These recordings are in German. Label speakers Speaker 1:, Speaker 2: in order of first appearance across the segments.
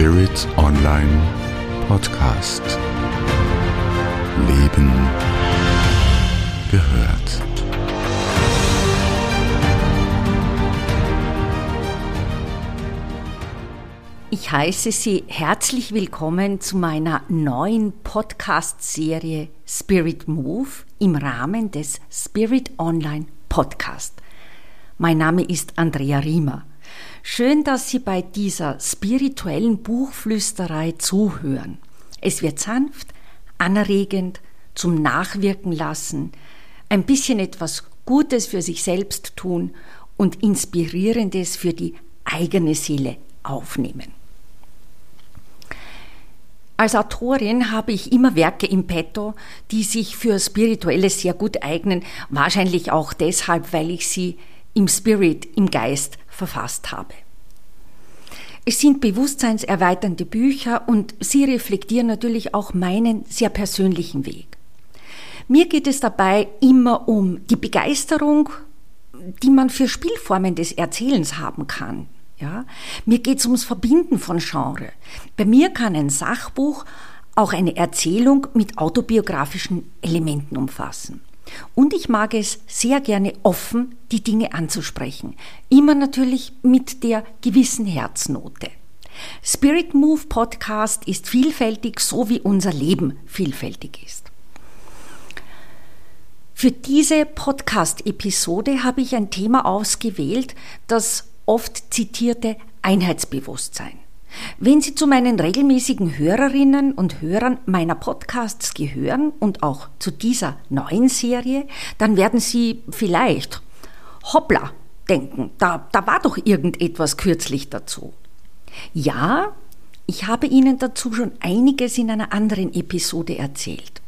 Speaker 1: Spirit Online Podcast. Leben gehört.
Speaker 2: Ich heiße Sie herzlich willkommen zu meiner neuen Podcast-Serie Spirit Move im Rahmen des Spirit Online Podcast. Mein Name ist Andrea Riemer. Schön, dass Sie bei dieser spirituellen Buchflüsterei zuhören. Es wird sanft, anregend, zum Nachwirken lassen, ein bisschen etwas Gutes für sich selbst tun und Inspirierendes für die eigene Seele aufnehmen. Als Autorin habe ich immer Werke im Petto, die sich für Spirituelles sehr gut eignen, wahrscheinlich auch deshalb, weil ich sie im Spirit, im Geist verfasst habe. Es sind bewusstseinserweiternde Bücher und sie reflektieren natürlich auch meinen sehr persönlichen Weg. Mir geht es dabei immer um die Begeisterung, die man für Spielformen des Erzählens haben kann. Ja? Mir geht es ums Verbinden von Genre. Bei mir kann ein Sachbuch auch eine Erzählung mit autobiografischen Elementen umfassen. Und ich mag es sehr gerne offen, die Dinge anzusprechen. Immer natürlich mit der gewissen Herznote. Spirit Move Podcast ist vielfältig, so wie unser Leben vielfältig ist. Für diese Podcast-Episode habe ich ein Thema ausgewählt, das oft zitierte Einheitsbewusstsein. Wenn Sie zu meinen regelmäßigen Hörerinnen und Hörern meiner Podcasts gehören und auch zu dieser neuen Serie, dann werden Sie vielleicht hoppla denken, da, da war doch irgendetwas kürzlich dazu. Ja, ich habe Ihnen dazu schon einiges in einer anderen Episode erzählt.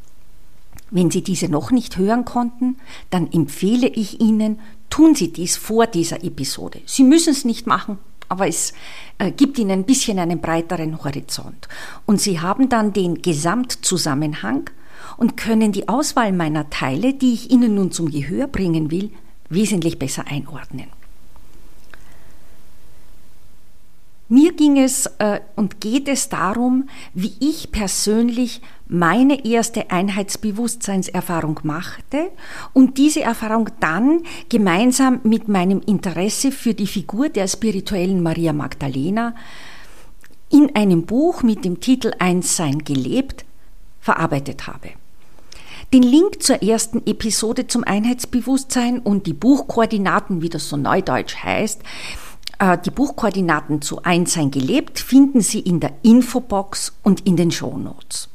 Speaker 2: Wenn Sie diese noch nicht hören konnten, dann empfehle ich Ihnen, tun Sie dies vor dieser Episode. Sie müssen es nicht machen, aber es äh, gibt Ihnen ein bisschen einen breiteren Horizont. Und Sie haben dann den Gesamtzusammenhang und können die Auswahl meiner Teile, die ich Ihnen nun zum Gehör bringen will, wesentlich besser einordnen. Mir ging es äh, und geht es darum, wie ich persönlich meine erste Einheitsbewusstseinserfahrung machte und diese Erfahrung dann gemeinsam mit meinem Interesse für die Figur der spirituellen Maria Magdalena in einem Buch mit dem Titel Einssein gelebt verarbeitet habe. Den Link zur ersten Episode zum Einheitsbewusstsein und die Buchkoordinaten, wie das so neudeutsch heißt, äh, die Buchkoordinaten zu Einssein gelebt finden Sie in der Infobox und in den Shownotes.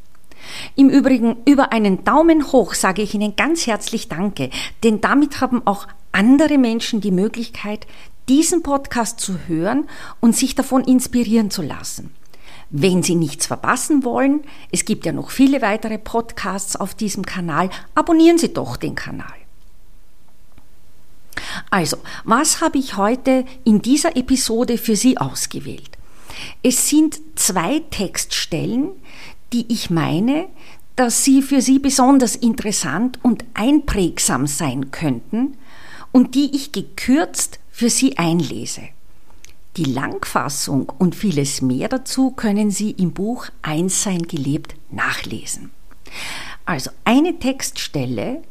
Speaker 2: Im Übrigen, über einen Daumen hoch sage ich Ihnen ganz herzlich Danke, denn damit haben auch andere Menschen die Möglichkeit, diesen Podcast zu hören und sich davon inspirieren zu lassen. Wenn Sie nichts verpassen wollen, es gibt ja noch viele weitere Podcasts auf diesem Kanal, abonnieren Sie doch den Kanal. Also, was habe ich heute in dieser Episode für Sie ausgewählt? Es sind zwei Textstellen, die ich meine, dass sie für Sie besonders interessant und einprägsam sein könnten und die ich gekürzt für Sie einlese. Die Langfassung und vieles mehr dazu können Sie im Buch Einssein gelebt nachlesen. Also eine Textstelle,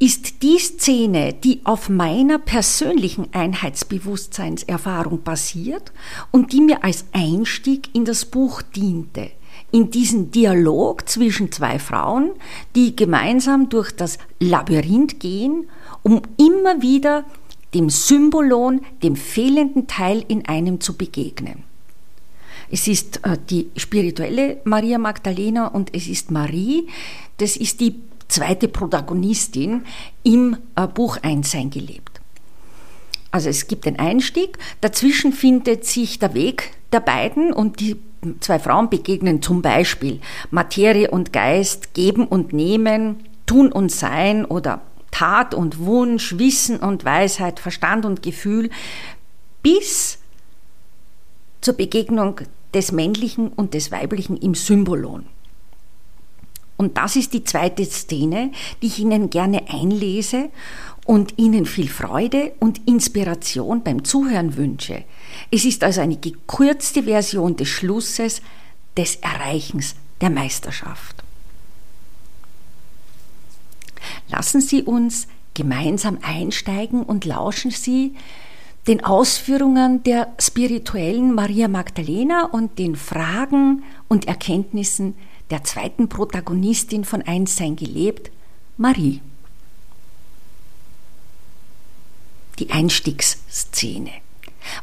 Speaker 2: ist die Szene, die auf meiner persönlichen Einheitsbewusstseinserfahrung basiert und die mir als Einstieg in das Buch diente, in diesen Dialog zwischen zwei Frauen, die gemeinsam durch das Labyrinth gehen, um immer wieder dem Symbolon, dem fehlenden Teil in einem zu begegnen. Es ist äh, die spirituelle Maria Magdalena und es ist Marie, das ist die zweite Protagonistin im äh, Buch Einssein gelebt. Also es gibt den Einstieg, dazwischen findet sich der Weg der beiden und die zwei Frauen begegnen zum Beispiel Materie und Geist, geben und nehmen, tun und sein oder Tat und Wunsch, Wissen und Weisheit, Verstand und Gefühl, bis zur Begegnung des Männlichen und des Weiblichen im Symbolon. Und das ist die zweite Szene, die ich Ihnen gerne einlese und Ihnen viel Freude und Inspiration beim Zuhören wünsche. Es ist also eine gekürzte Version des Schlusses des Erreichens der Meisterschaft. Lassen Sie uns gemeinsam einsteigen und lauschen Sie den Ausführungen der spirituellen Maria Magdalena und den Fragen und Erkenntnissen der zweiten Protagonistin von Einssein gelebt, Marie. Die Einstiegsszene.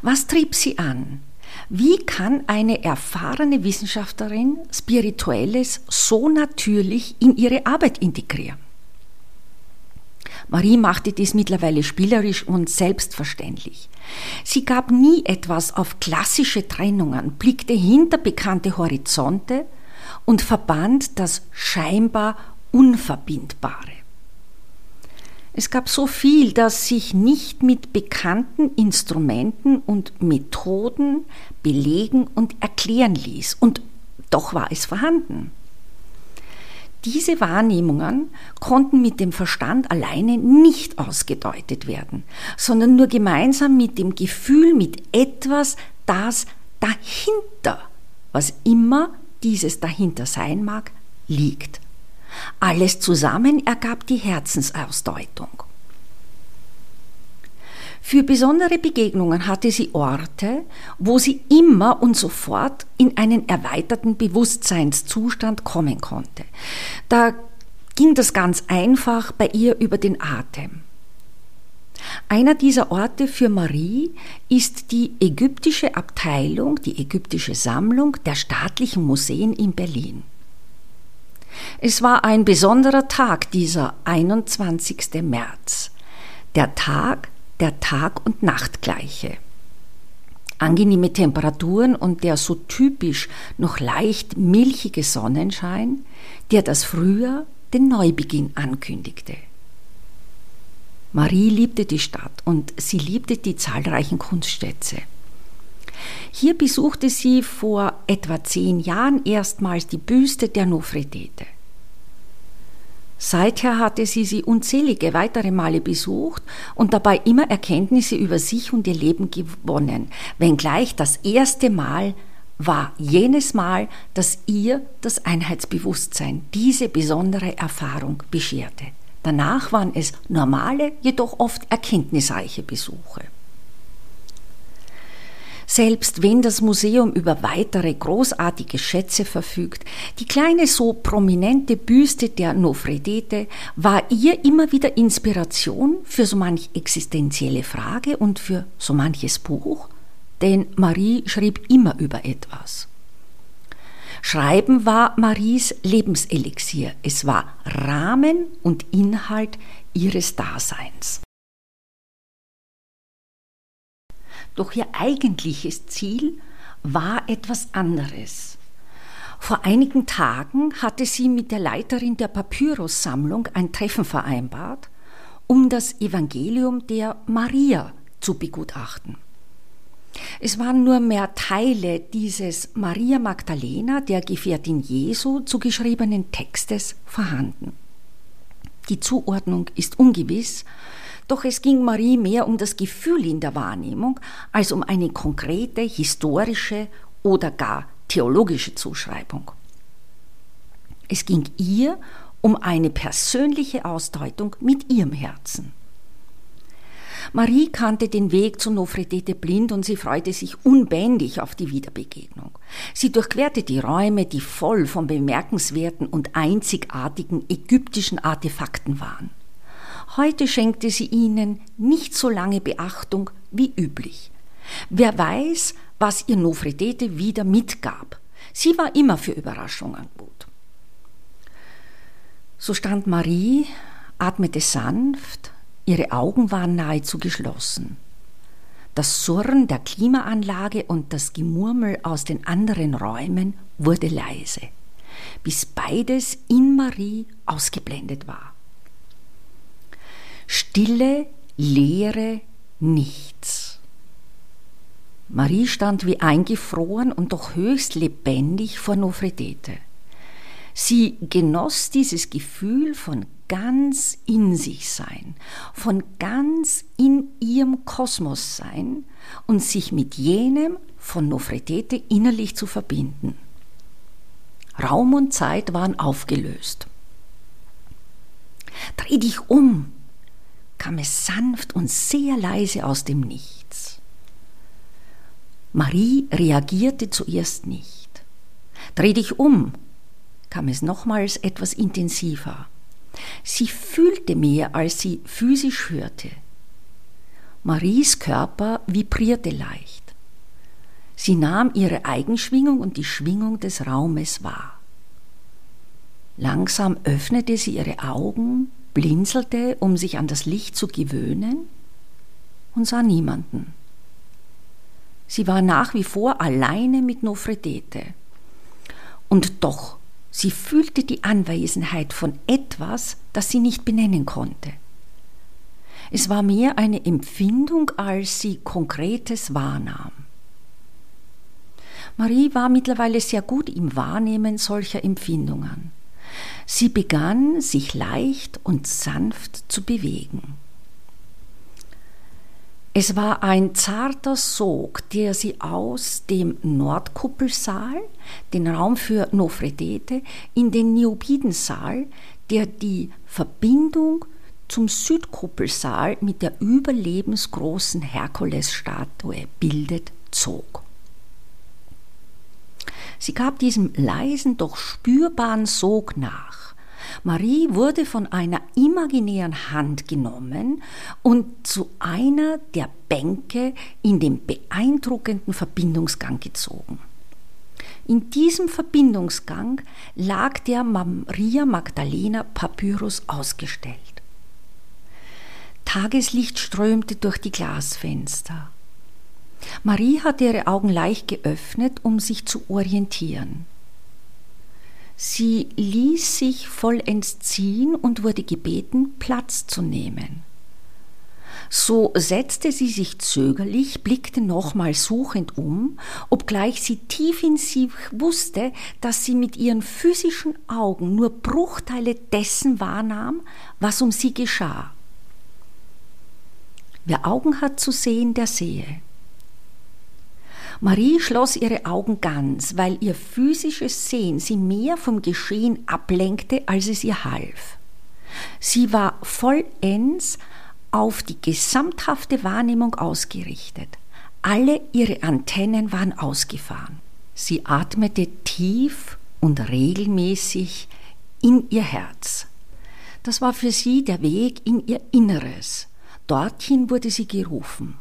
Speaker 2: Was trieb sie an? Wie kann eine erfahrene Wissenschaftlerin Spirituelles so natürlich in ihre Arbeit integrieren? Marie machte dies mittlerweile spielerisch und selbstverständlich. Sie gab nie etwas auf klassische Trennungen, blickte hinter bekannte Horizonte und verband das scheinbar Unverbindbare. Es gab so viel, das sich nicht mit bekannten Instrumenten und Methoden belegen und erklären ließ, und doch war es vorhanden. Diese Wahrnehmungen konnten mit dem Verstand alleine nicht ausgedeutet werden, sondern nur gemeinsam mit dem Gefühl, mit etwas, das dahinter, was immer dieses dahinter sein mag, liegt. Alles zusammen ergab die Herzensausdeutung. Für besondere Begegnungen hatte sie Orte, wo sie immer und sofort in einen erweiterten Bewusstseinszustand kommen konnte. Da ging das ganz einfach bei ihr über den Atem. Einer dieser Orte für Marie ist die ägyptische Abteilung, die ägyptische Sammlung der staatlichen Museen in Berlin. Es war ein besonderer Tag, dieser 21. März, der Tag, der Tag- und Nachtgleiche. Angenehme Temperaturen und der so typisch noch leicht milchige Sonnenschein, der das Frühjahr den Neubeginn ankündigte. Marie liebte die Stadt und sie liebte die zahlreichen Kunstschätze. Hier besuchte sie vor etwa zehn Jahren erstmals die Büste der Nofretete. Seither hatte sie sie unzählige weitere Male besucht und dabei immer Erkenntnisse über sich und ihr Leben gewonnen, wenngleich das erste Mal war jenes Mal, dass ihr das Einheitsbewusstsein diese besondere Erfahrung bescherte. Danach waren es normale, jedoch oft erkenntnisreiche Besuche. Selbst wenn das Museum über weitere großartige Schätze verfügt, die kleine so prominente Büste der Nofredete war ihr immer wieder Inspiration für so manch existenzielle Frage und für so manches Buch, denn Marie schrieb immer über etwas. Schreiben war Maries Lebenselixier, es war Rahmen und Inhalt ihres Daseins. Doch ihr eigentliches Ziel war etwas anderes. Vor einigen Tagen hatte sie mit der Leiterin der Papyrussammlung ein Treffen vereinbart, um das Evangelium der Maria zu begutachten. Es waren nur mehr Teile dieses Maria Magdalena, der Gefährtin Jesu, zugeschriebenen Textes vorhanden. Die Zuordnung ist ungewiss, doch es ging Marie mehr um das Gefühl in der Wahrnehmung als um eine konkrete historische oder gar theologische Zuschreibung. Es ging ihr um eine persönliche Ausdeutung mit ihrem Herzen. Marie kannte den Weg zu Nofretete blind und sie freute sich unbändig auf die Wiederbegegnung. Sie durchquerte die Räume, die voll von bemerkenswerten und einzigartigen ägyptischen Artefakten waren. Heute schenkte sie ihnen nicht so lange Beachtung wie üblich. Wer weiß, was ihr Nofretete wieder mitgab. Sie war immer für Überraschungen gut. So stand Marie, atmete sanft, ihre Augen waren nahezu geschlossen. Das Surren der Klimaanlage und das Gemurmel aus den anderen Räumen wurde leise, bis beides in Marie ausgeblendet war. Stille, Leere, nichts. Marie stand wie eingefroren und doch höchst lebendig vor Nofretete. Sie genoss dieses Gefühl von ganz in sich sein, von ganz in ihrem Kosmos sein und sich mit jenem von Nofretete innerlich zu verbinden. Raum und Zeit waren aufgelöst. Dreh dich um, kam es sanft und sehr leise aus dem Nichts. Marie reagierte zuerst nicht. Dreh dich um, kam es nochmals etwas intensiver. Sie fühlte mehr, als sie physisch hörte. Maries Körper vibrierte leicht. Sie nahm ihre Eigenschwingung und die Schwingung des Raumes wahr. Langsam öffnete sie ihre Augen, blinzelte, um sich an das Licht zu gewöhnen, und sah niemanden. Sie war nach wie vor alleine mit Nofretete. Und doch, sie fühlte die Anwesenheit von etwas, das sie nicht benennen konnte. Es war mehr eine Empfindung, als sie Konkretes wahrnahm. Marie war mittlerweile sehr gut im Wahrnehmen solcher Empfindungen. Sie begann, sich leicht und sanft zu bewegen. Es war ein zarter Sog, der sie aus dem Nordkuppelsaal, den Raum für Nofretete, in den Niobidensaal, der die Verbindung zum Südkuppelsaal mit der überlebensgroßen Herkulesstatue bildet, zog. Sie gab diesem leisen, doch spürbaren Sog nach. Marie wurde von einer imaginären Hand genommen und zu einer der Bänke in den beeindruckenden Verbindungsgang gezogen. In diesem Verbindungsgang lag der Maria Magdalena Papyrus ausgestellt. Tageslicht strömte durch die Glasfenster. Marie hatte ihre Augen leicht geöffnet, um sich zu orientieren. Sie ließ sich vollends ziehen und wurde gebeten, Platz zu nehmen. So setzte sie sich zögerlich, blickte nochmal suchend um, obgleich sie tief in sich wusste, dass sie mit ihren physischen Augen nur Bruchteile dessen wahrnahm, was um sie geschah. Wer Augen hat zu sehen, der sehe. Marie schloss ihre Augen ganz, weil ihr physisches Sehen sie mehr vom Geschehen ablenkte, als es ihr half. Sie war vollends auf die gesamthafte Wahrnehmung ausgerichtet. Alle ihre Antennen waren ausgefahren. Sie atmete tief und regelmäßig in ihr Herz. Das war für sie der Weg in ihr Inneres. Dorthin wurde sie gerufen.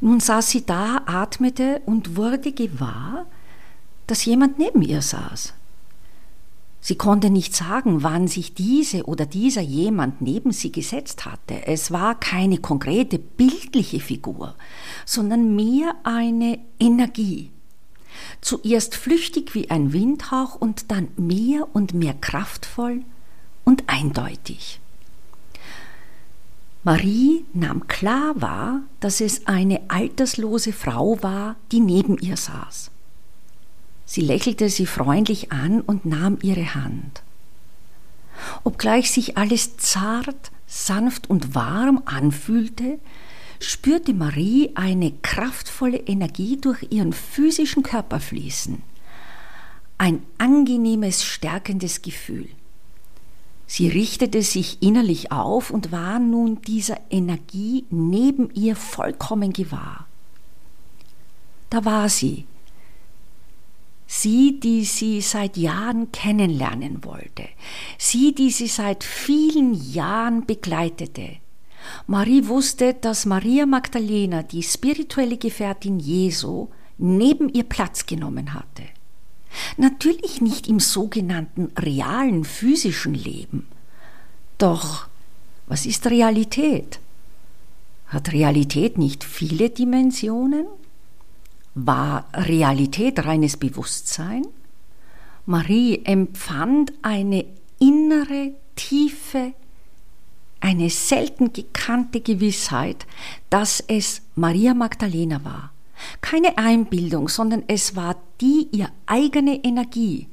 Speaker 2: Nun saß sie da, atmete und wurde gewahr, dass jemand neben ihr saß. Sie konnte nicht sagen, wann sich diese oder dieser jemand neben sie gesetzt hatte. Es war keine konkrete bildliche Figur, sondern mehr eine Energie. Zuerst flüchtig wie ein Windhauch und dann mehr und mehr kraftvoll und eindeutig. Marie nahm klar wahr, dass es eine alterslose Frau war, die neben ihr saß. Sie lächelte sie freundlich an und nahm ihre Hand. Obgleich sich alles zart, sanft und warm anfühlte, spürte Marie eine kraftvolle Energie durch ihren physischen Körper fließen. Ein angenehmes, stärkendes Gefühl. Sie richtete sich innerlich auf und war nun dieser Energie neben ihr vollkommen gewahr. Da war sie, sie, die sie seit Jahren kennenlernen wollte, sie, die sie seit vielen Jahren begleitete. Marie wusste, dass Maria Magdalena, die spirituelle Gefährtin Jesu, neben ihr Platz genommen hatte. Natürlich nicht im sogenannten realen physischen Leben. Doch was ist Realität? Hat Realität nicht viele Dimensionen? War Realität reines Bewusstsein? Marie empfand eine innere, tiefe, eine selten gekannte Gewissheit, dass es Maria Magdalena war keine Einbildung, sondern es war die ihr eigene Energie,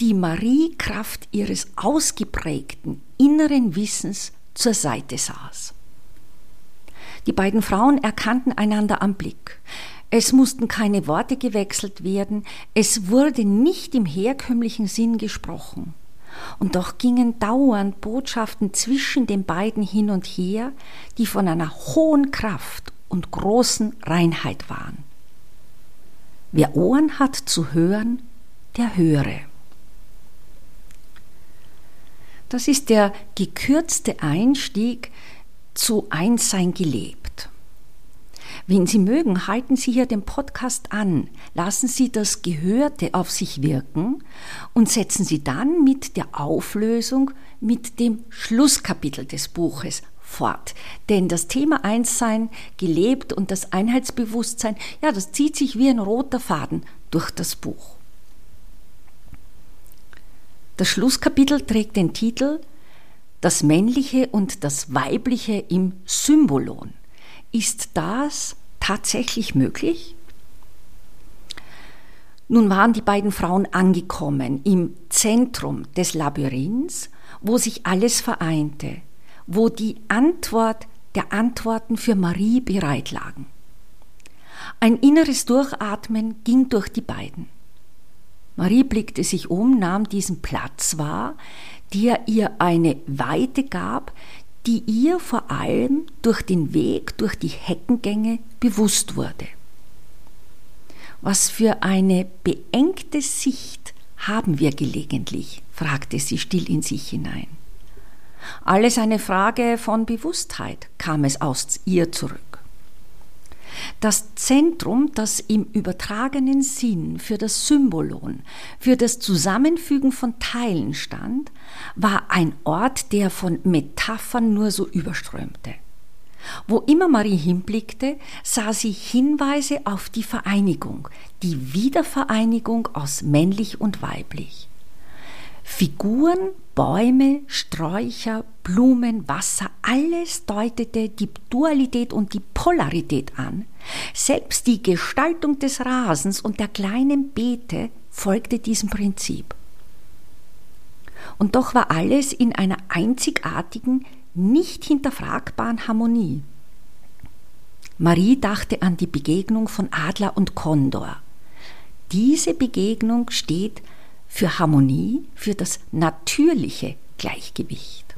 Speaker 2: die Marie Kraft ihres ausgeprägten inneren Wissens zur Seite saß. Die beiden Frauen erkannten einander am Blick. Es mussten keine Worte gewechselt werden, es wurde nicht im herkömmlichen Sinn gesprochen. Und doch gingen dauernd Botschaften zwischen den beiden hin und her, die von einer hohen Kraft und großen Reinheit waren. Wer Ohren hat zu hören, der höre. Das ist der gekürzte Einstieg zu Einssein gelebt. Wenn Sie mögen, halten Sie hier den Podcast an, lassen Sie das Gehörte auf sich wirken und setzen Sie dann mit der Auflösung mit dem Schlusskapitel des Buches fort. Denn das Thema Einssein, gelebt und das Einheitsbewusstsein, ja, das zieht sich wie ein roter Faden durch das Buch. Das Schlusskapitel trägt den Titel Das Männliche und das Weibliche im Symbolon. Ist das tatsächlich möglich? Nun waren die beiden Frauen angekommen im Zentrum des Labyrinths, wo sich alles vereinte, wo die Antwort der Antworten für Marie bereit lagen. Ein inneres Durchatmen ging durch die beiden. Marie blickte sich um, nahm diesen Platz wahr, der ihr eine Weite gab, die ihr vor allem durch den Weg, durch die Heckengänge bewusst wurde. Was für eine beengte Sicht haben wir gelegentlich? fragte sie still in sich hinein. Alles eine Frage von Bewusstheit, kam es aus ihr zurück. Das Zentrum, das im übertragenen Sinn für das Symbolon, für das Zusammenfügen von Teilen stand, war ein Ort, der von Metaphern nur so überströmte. Wo immer Marie hinblickte, sah sie Hinweise auf die Vereinigung, die Wiedervereinigung aus männlich und weiblich. Figuren, Bäume, Sträucher, Blumen, Wasser, alles deutete die Dualität und die Polarität an. Selbst die Gestaltung des Rasens und der kleinen Beete folgte diesem Prinzip. Und doch war alles in einer einzigartigen, nicht hinterfragbaren Harmonie. Marie dachte an die Begegnung von Adler und Kondor. Diese Begegnung steht für Harmonie, für das natürliche Gleichgewicht.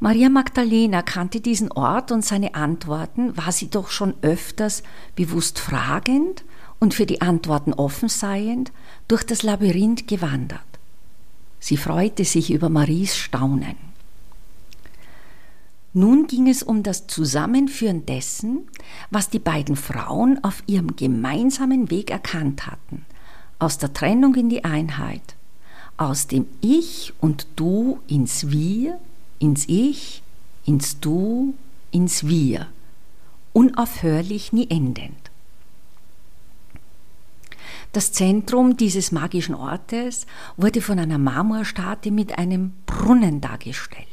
Speaker 2: Maria Magdalena kannte diesen Ort und seine Antworten, war sie doch schon öfters bewusst fragend und für die Antworten offen seiend durch das Labyrinth gewandert. Sie freute sich über Maries Staunen. Nun ging es um das Zusammenführen dessen, was die beiden Frauen auf ihrem gemeinsamen Weg erkannt hatten, aus der Trennung in die Einheit, aus dem Ich und Du ins Wir, ins Ich, ins Du, ins Wir, unaufhörlich nie endend. Das Zentrum dieses magischen Ortes wurde von einer Marmorstatue mit einem Brunnen dargestellt.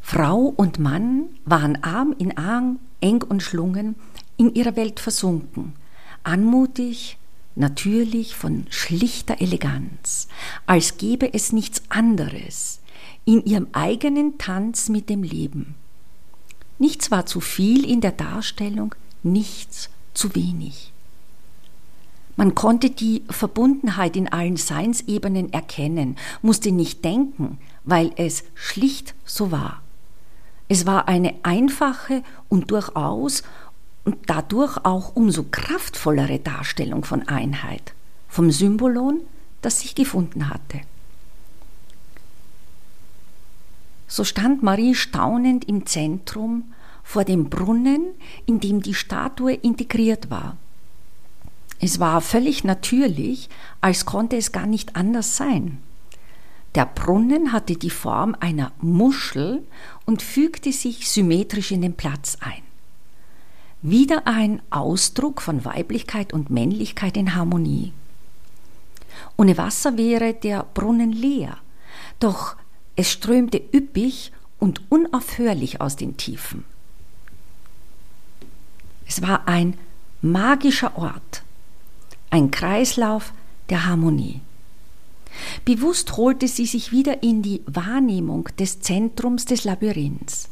Speaker 2: Frau und Mann waren Arm in Arm, eng und schlungen, in ihrer Welt versunken, anmutig, natürlich von schlichter Eleganz, als gäbe es nichts anderes, in ihrem eigenen Tanz mit dem Leben. Nichts war zu viel in der Darstellung, nichts zu wenig. Man konnte die Verbundenheit in allen Seinsebenen erkennen, musste nicht denken, weil es schlicht so war. Es war eine einfache und durchaus und dadurch auch umso kraftvollere Darstellung von Einheit, vom Symbolon, das sich gefunden hatte. So stand Marie staunend im Zentrum vor dem Brunnen, in dem die Statue integriert war. Es war völlig natürlich, als konnte es gar nicht anders sein. Der Brunnen hatte die Form einer Muschel und fügte sich symmetrisch in den Platz ein. Wieder ein Ausdruck von Weiblichkeit und Männlichkeit in Harmonie. Ohne Wasser wäre der Brunnen leer, doch es strömte üppig und unaufhörlich aus den Tiefen. Es war ein magischer Ort, ein Kreislauf der Harmonie. Bewusst holte sie sich wieder in die Wahrnehmung des Zentrums des Labyrinths.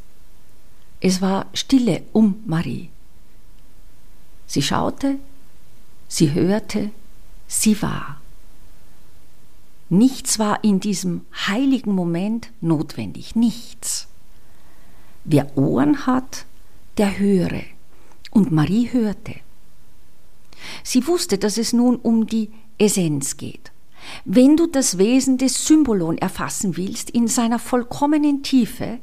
Speaker 2: Es war Stille um Marie. Sie schaute, sie hörte, sie war. Nichts war in diesem heiligen Moment notwendig, nichts. Wer Ohren hat, der höre. Und Marie hörte. Sie wusste, dass es nun um die Essenz geht. Wenn du das Wesen des Symbolon erfassen willst in seiner vollkommenen Tiefe,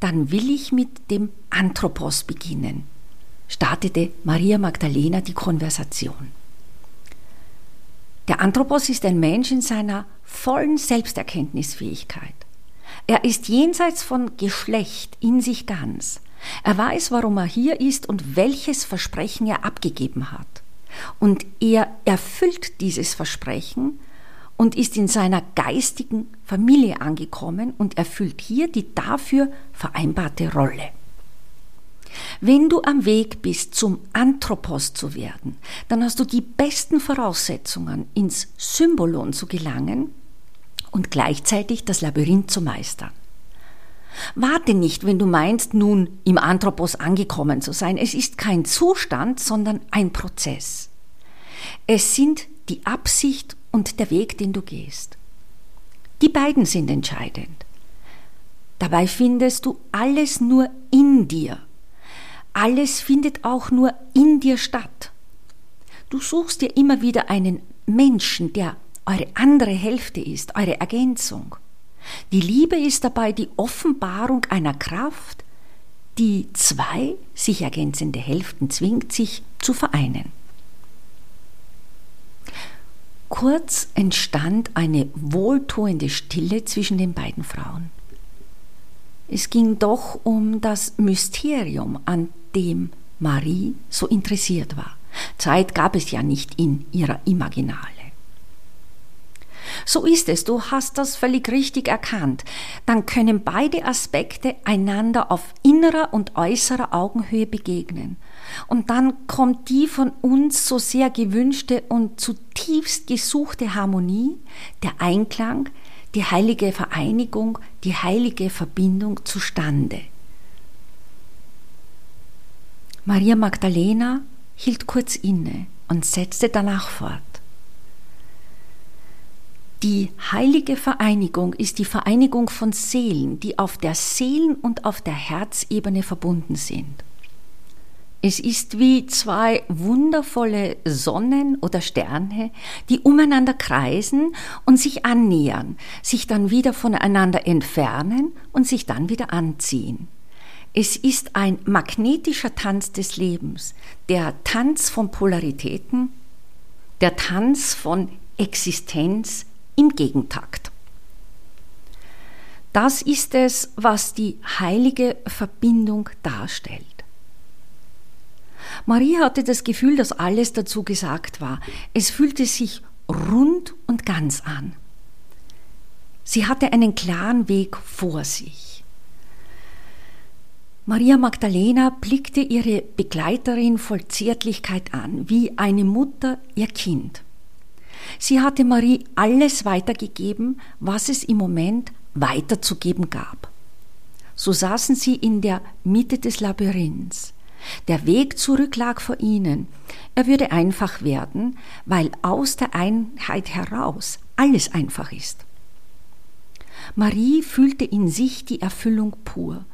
Speaker 2: dann will ich mit dem Anthropos beginnen, startete Maria Magdalena die Konversation. Der Anthropos ist ein Mensch in seiner vollen Selbsterkenntnisfähigkeit. Er ist jenseits von Geschlecht in sich ganz. Er weiß, warum er hier ist und welches Versprechen er abgegeben hat. Und er erfüllt dieses Versprechen und ist in seiner geistigen Familie angekommen und erfüllt hier die dafür vereinbarte Rolle. Wenn du am Weg bist, zum Anthropos zu werden, dann hast du die besten Voraussetzungen, ins Symbolon zu gelangen und gleichzeitig das Labyrinth zu meistern. Warte nicht, wenn du meinst, nun im Anthropos angekommen zu sein. Es ist kein Zustand, sondern ein Prozess. Es sind die Absicht und der Weg, den du gehst. Die beiden sind entscheidend. Dabei findest du alles nur in dir. Alles findet auch nur in dir statt. Du suchst dir immer wieder einen Menschen, der eure andere Hälfte ist, eure Ergänzung. Die Liebe ist dabei die Offenbarung einer Kraft, die zwei sich ergänzende Hälften zwingt, sich zu vereinen. Kurz entstand eine wohltuende Stille zwischen den beiden Frauen. Es ging doch um das Mysterium, an dem Marie so interessiert war. Zeit gab es ja nicht in ihrer Imaginale. So ist es, du hast das völlig richtig erkannt. Dann können beide Aspekte einander auf innerer und äußerer Augenhöhe begegnen. Und dann kommt die von uns so sehr gewünschte und zutiefst gesuchte Harmonie, der Einklang, die heilige Vereinigung, die heilige Verbindung zustande. Maria Magdalena hielt kurz inne und setzte danach fort. Die heilige Vereinigung ist die Vereinigung von Seelen, die auf der Seelen- und auf der Herzebene verbunden sind. Es ist wie zwei wundervolle Sonnen oder Sterne, die umeinander kreisen und sich annähern, sich dann wieder voneinander entfernen und sich dann wieder anziehen. Es ist ein magnetischer Tanz des Lebens, der Tanz von Polaritäten, der Tanz von Existenz im Gegentakt. Das ist es, was die heilige Verbindung darstellt. Maria hatte das Gefühl, dass alles dazu gesagt war. Es fühlte sich rund und ganz an. Sie hatte einen klaren Weg vor sich. Maria Magdalena blickte ihre Begleiterin voll Zärtlichkeit an, wie eine Mutter ihr Kind. Sie hatte Marie alles weitergegeben, was es im Moment weiterzugeben gab. So saßen sie in der Mitte des Labyrinths. Der Weg zurück lag vor ihnen. Er würde einfach werden, weil aus der Einheit heraus alles einfach ist. Marie fühlte in sich die Erfüllung pur.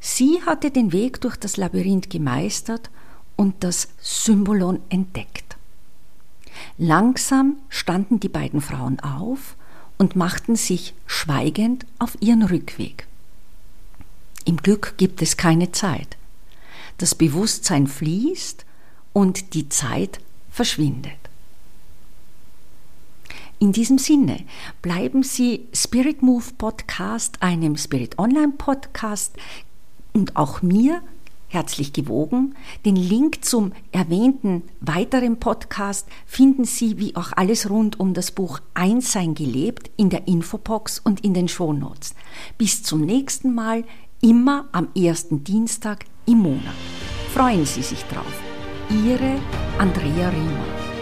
Speaker 2: Sie hatte den Weg durch das Labyrinth gemeistert und das Symbolon entdeckt. Langsam standen die beiden Frauen auf und machten sich schweigend auf ihren Rückweg. Im Glück gibt es keine Zeit. Das Bewusstsein fließt und die Zeit verschwindet. In diesem Sinne bleiben Sie Spirit Move Podcast, einem Spirit Online Podcast und auch mir herzlich gewogen. Den Link zum erwähnten weiteren Podcast finden Sie wie auch alles rund um das Buch Einssein gelebt in der Infobox und in den Shownotes. Bis zum nächsten Mal, immer am ersten Dienstag im Monat. Freuen Sie sich drauf. Ihre Andrea Riemer.